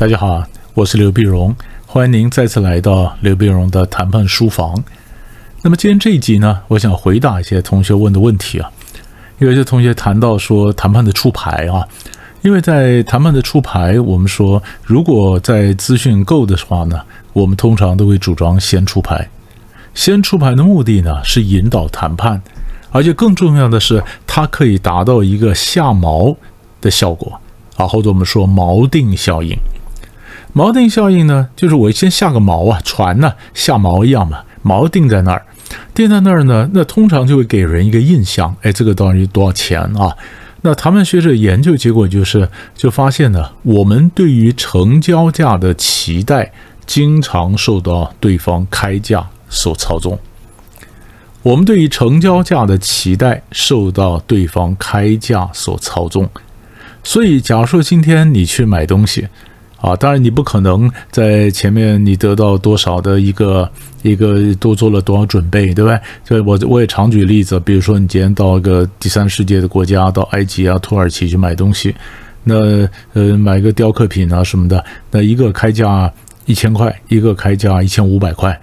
大家好，我是刘碧荣，欢迎您再次来到刘碧荣的谈判书房。那么今天这一集呢，我想回答一些同学问的问题啊。有一些同学谈到说谈判的出牌啊，因为在谈判的出牌，我们说如果在资讯够的话呢，我们通常都会主张先出牌。先出牌的目的呢，是引导谈判，而且更重要的是，它可以达到一个下锚的效果啊，或者我们说锚定效应。锚定效应呢，就是我先下个锚啊，船呢下锚一样嘛，锚定在那儿，定在那儿呢，那通常就会给人一个印象，哎，这个到底多少钱啊？那谈判学者研究结果就是，就发现呢，我们对于成交价的期待，经常受到对方开价所操纵。我们对于成交价的期待受到对方开价所操纵，所以假如说今天你去买东西。啊，当然你不可能在前面你得到多少的一个一个多做了多少准备，对不对？所以我我也常举例子，比如说你今天到一个第三世界的国家，到埃及啊、土耳其去买东西，那呃买个雕刻品啊什么的，那一个开价一千块，一个开价一千五百块。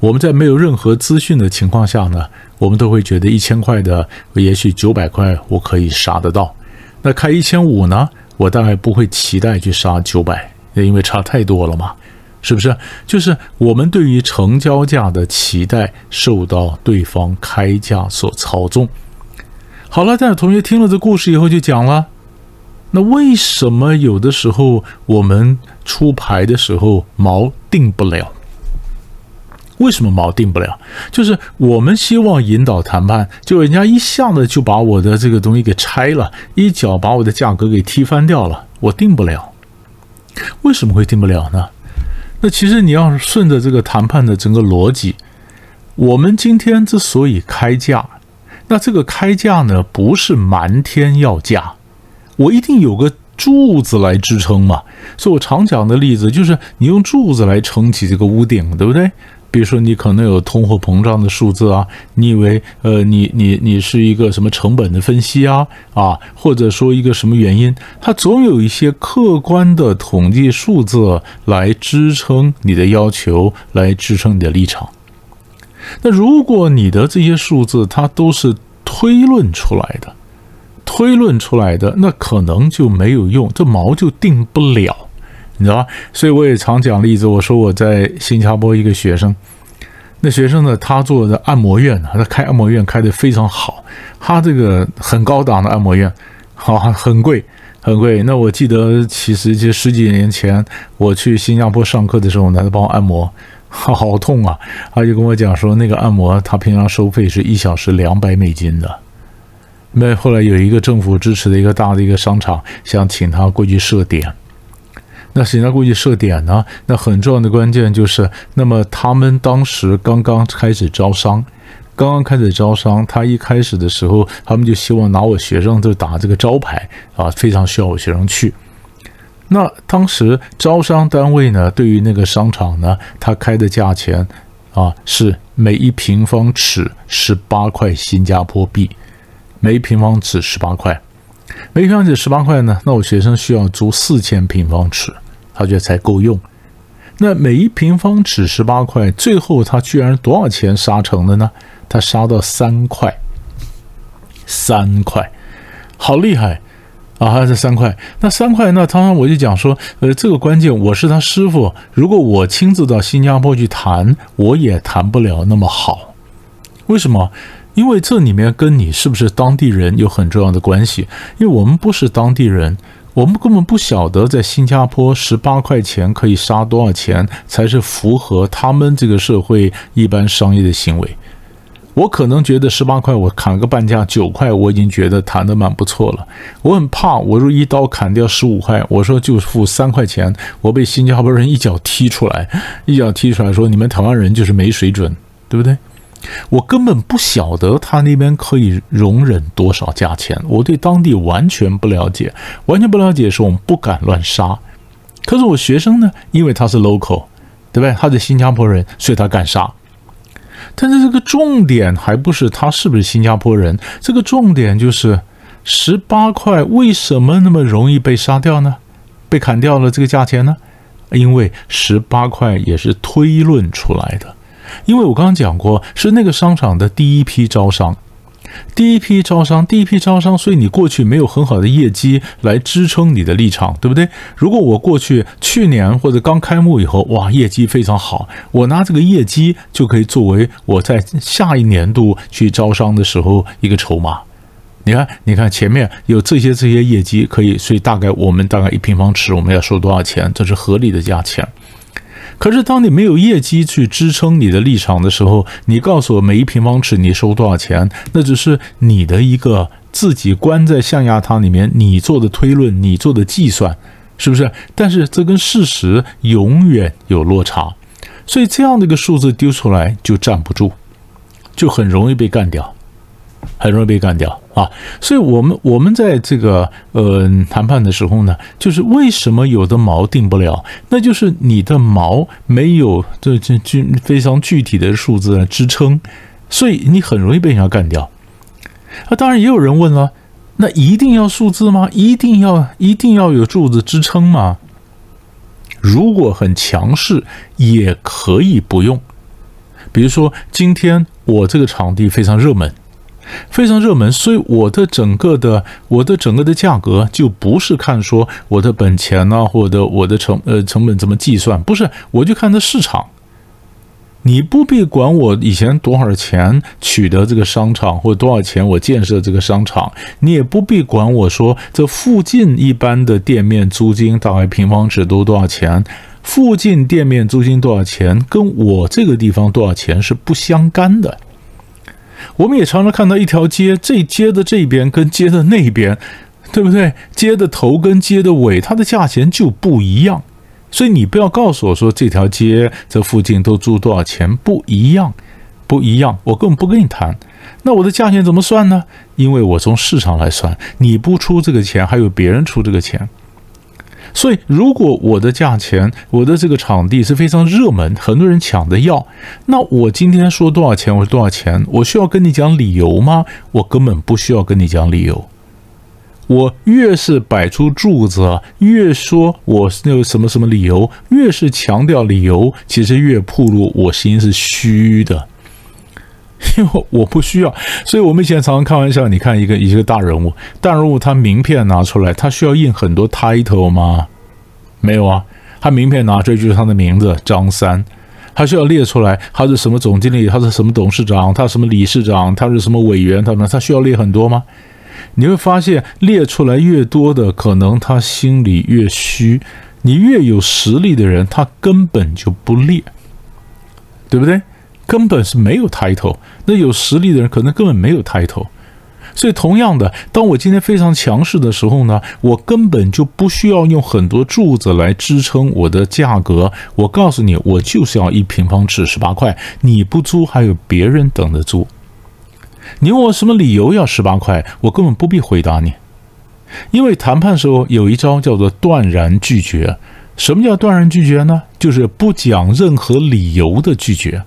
我们在没有任何资讯的情况下呢，我们都会觉得一千块的也许九百块我可以杀得到，那开一千五呢，我大概不会期待去杀九百。因为差太多了嘛，是不是？就是我们对于成交价的期待受到对方开价所操纵。好了，但是同学听了这故事以后就讲了，那为什么有的时候我们出牌的时候锚定不了？为什么锚定不了？就是我们希望引导谈判，就人家一下子就把我的这个东西给拆了，一脚把我的价格给踢翻掉了，我定不了。为什么会定不了呢？那其实你要顺着这个谈判的整个逻辑，我们今天之所以开价，那这个开价呢，不是瞒天要价，我一定有个柱子来支撑嘛。所以我常讲的例子就是，你用柱子来撑起这个屋顶，对不对？比如说，你可能有通货膨胀的数字啊，你以为呃，你你你是一个什么成本的分析啊啊，或者说一个什么原因，它总有一些客观的统计数字来支撑你的要求，来支撑你的立场。那如果你的这些数字它都是推论出来的，推论出来的，那可能就没有用，这毛就定不了。你知道吧？所以我也常讲例子。我说我在新加坡一个学生，那学生呢，他做的按摩院，他开按摩院开的非常好。他这个很高档的按摩院，好很贵，很贵。那我记得其实就十几年前我去新加坡上课的时候呢，他帮我按摩，好痛啊！他就跟我讲说，那个按摩他平常收费是一小时两百美金的。那后来有一个政府支持的一个大的一个商场，想请他过去设点。那现在过去设点呢？那很重要的关键就是，那么他们当时刚刚开始招商，刚刚开始招商，他一开始的时候，他们就希望拿我学生就打这个招牌啊，非常需要我学生去。那当时招商单位呢，对于那个商场呢，他开的价钱啊，是每一平方尺十八块新加坡币，每一平方尺十八块，每平方尺十八块呢，那我学生需要租四千平方尺。他觉得才够用，那每一平方尺十八块，最后他居然多少钱杀成的呢？他杀到三块，三块，好厉害啊！还是三块，那三块，那常常我就讲说，呃，这个关键我是他师傅，如果我亲自到新加坡去谈，我也谈不了那么好。为什么？因为这里面跟你是不是当地人有很重要的关系，因为我们不是当地人。我们根本不晓得，在新加坡十八块钱可以杀多少钱才是符合他们这个社会一般商业的行为。我可能觉得十八块，我砍个半价九块，我已经觉得谈的蛮不错了。我很怕，我说一刀砍掉十五块，我说就付三块钱，我被新加坡人一脚踢出来，一脚踢出来说你们台湾人就是没水准，对不对？我根本不晓得他那边可以容忍多少价钱，我对当地完全不了解，完全不了解，说我们不敢乱杀。可是我学生呢，因为他是 local，对不对？他是新加坡人，所以他敢杀。但是这个重点还不是他是不是新加坡人，这个重点就是十八块为什么那么容易被杀掉呢？被砍掉了这个价钱呢？因为十八块也是推论出来的，因为我刚刚讲过，是那个商场的第一批招商。第一批招商，第一批招商，所以你过去没有很好的业绩来支撑你的立场，对不对？如果我过去去年或者刚开幕以后，哇，业绩非常好，我拿这个业绩就可以作为我在下一年度去招商的时候一个筹码。你看，你看前面有这些这些业绩可以，所以大概我们大概一平方尺我们要收多少钱？这是合理的价钱。可是，当你没有业绩去支撑你的立场的时候，你告诉我每一平方尺你收多少钱，那只是你的一个自己关在象牙塔里面你做的推论，你做的计算，是不是？但是这跟事实永远有落差，所以这样的一个数字丢出来就站不住，就很容易被干掉。很容易被干掉啊！所以，我们我们在这个呃谈判的时候呢，就是为什么有的锚定不了？那就是你的锚没有这这具非常具体的数字来支撑，所以你很容易被人家干掉。啊，当然也有人问了，那一定要数字吗？一定要一定要有柱子支撑吗？如果很强势，也可以不用。比如说，今天我这个场地非常热门。非常热门，所以我的整个的我的整个的价格就不是看说我的本钱呢，或者我的成呃成本怎么计算，不是，我就看这市场。你不必管我以前多少钱取得这个商场，或多少钱我建设这个商场，你也不必管我说这附近一般的店面租金大概平方尺都多少钱，附近店面租金多少钱，跟我这个地方多少钱是不相干的。我们也常常看到一条街，这街的这边跟街的那边，对不对？街的头跟街的尾，它的价钱就不一样。所以你不要告诉我说这条街这附近都租多少钱，不一样，不一样。我根本不跟你谈。那我的价钱怎么算呢？因为我从市场来算，你不出这个钱，还有别人出这个钱。所以，如果我的价钱，我的这个场地是非常热门，很多人抢着要，那我今天说多少钱，我说多少钱，我需要跟你讲理由吗？我根本不需要跟你讲理由。我越是摆出柱子，越说我有什么什么理由，越是强调理由，其实越暴露我心是虚的，因为我不需要。所以我们以前常常开玩笑，你看一个一个大人物，大人物他名片拿出来，他需要印很多 title 吗？没有啊，他名片拿出来就是他的名字张三，他需要列出来他是什么总经理，他是什么董事长，他什么理事长，他是什么委员，他们他需要列很多吗？你会发现列出来越多的，可能他心里越虚。你越有实力的人，他根本就不列，对不对？根本是没有 title，。那有实力的人可能根本没有 title，。所以，同样的，当我今天非常强势的时候呢，我根本就不需要用很多柱子来支撑我的价格。我告诉你，我就是要一平方尺十八块，你不租还有别人等着租。你问我什么理由要十八块，我根本不必回答你，因为谈判时候有一招叫做断然拒绝。什么叫断然拒绝呢？就是不讲任何理由的拒绝。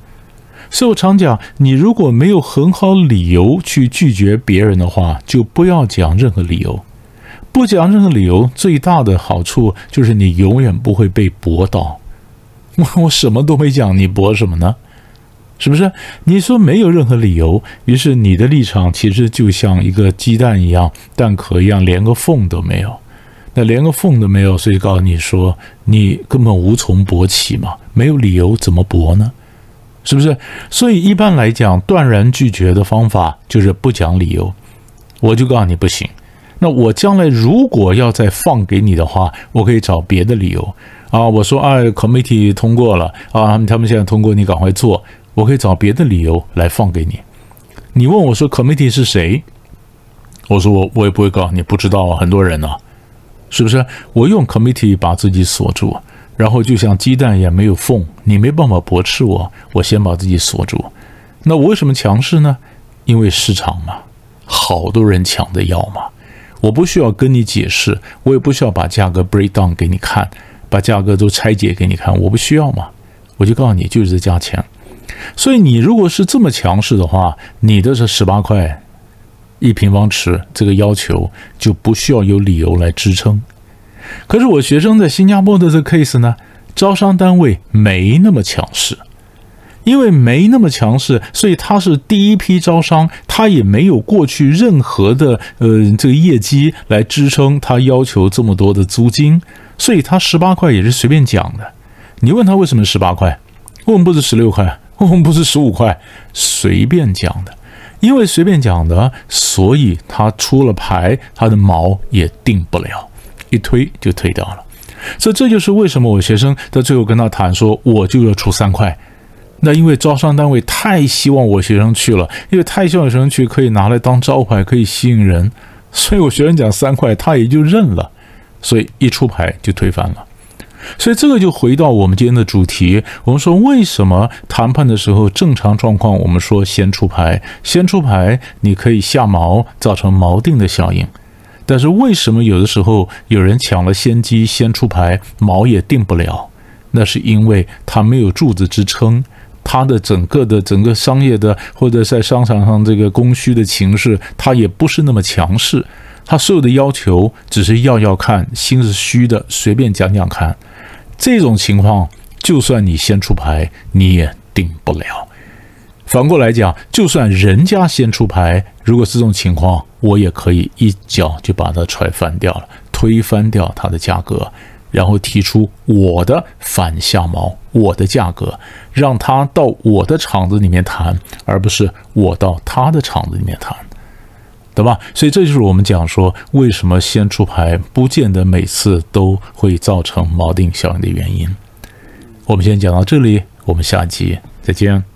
所以我常讲，你如果没有很好理由去拒绝别人的话，就不要讲任何理由。不讲任何理由，最大的好处就是你永远不会被驳倒。我 我什么都没讲，你驳什么呢？是不是？你说没有任何理由，于是你的立场其实就像一个鸡蛋一样，蛋壳一样，连个缝都没有。那连个缝都没有，所以告诉你说，你根本无从驳起嘛，没有理由怎么驳呢？是不是？所以一般来讲，断然拒绝的方法就是不讲理由。我就告诉你不行。那我将来如果要再放给你的话，我可以找别的理由啊。我说啊，committee 通过了啊，他们现在通过，你赶快做。我可以找别的理由来放给你。你问我说 committee 是谁？我说我我也不会告诉你，不知道啊，很多人呢，是不是？我用 committee 把自己锁住。然后就像鸡蛋一样没有缝，你没办法驳斥我，我先把自己锁住。那我为什么强势呢？因为市场嘛，好多人抢着要嘛。我不需要跟你解释，我也不需要把价格 break down 给你看，把价格都拆解给你看，我不需要嘛。我就告诉你，就是这价钱。所以你如果是这么强势的话，你的这十八块一平方尺这个要求就不需要有理由来支撑。可是我学生在新加坡的这个 case 呢，招商单位没那么强势。因为没那么强势，所以他是第一批招商，他也没有过去任何的呃这个业绩来支撑他要求这么多的租金，所以他十八块也是随便讲的。你问他为什么十八块，为什么不是十六块，为什么不是十五块，随便讲的。因为随便讲的，所以他出了牌，他的毛也定不了，一推就推掉了。所以这就是为什么我学生在最后跟他谈说，我就要出三块。那因为招商单位太希望我学生去了，因为太希望学生去可以拿来当招牌，可以吸引人，所以我学生讲三块，他也就认了，所以一出牌就推翻了。所以这个就回到我们今天的主题，我们说为什么谈判的时候正常状况，我们说先出牌，先出牌你可以下锚，造成锚定的效应，但是为什么有的时候有人抢了先机，先出牌，锚也定不了？那是因为他没有柱子支撑。他的整个的整个商业的或者在商场上这个供需的情势，他也不是那么强势。他所有的要求只是要要看，心是虚的，随便讲讲看。这种情况，就算你先出牌，你也定不了。反过来讲，就算人家先出牌，如果是这种情况，我也可以一脚就把它踹翻掉了，推翻掉它的价格。然后提出我的反下毛，我的价格，让他到我的厂子里面谈，而不是我到他的厂子里面谈，对吧？所以这就是我们讲说，为什么先出牌不见得每次都会造成锚定效应的原因。我们先讲到这里，我们下集再见。